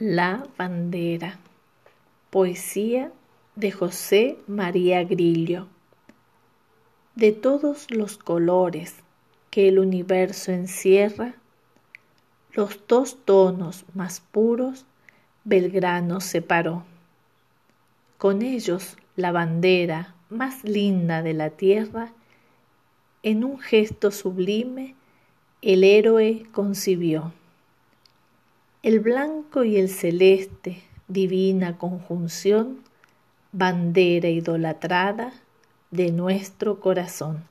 La bandera. Poesía de José María Grillo. De todos los colores que el universo encierra, los dos tonos más puros Belgrano separó. Con ellos la bandera más linda de la tierra, en un gesto sublime, el héroe concibió. El blanco y el celeste, divina conjunción, bandera idolatrada de nuestro corazón.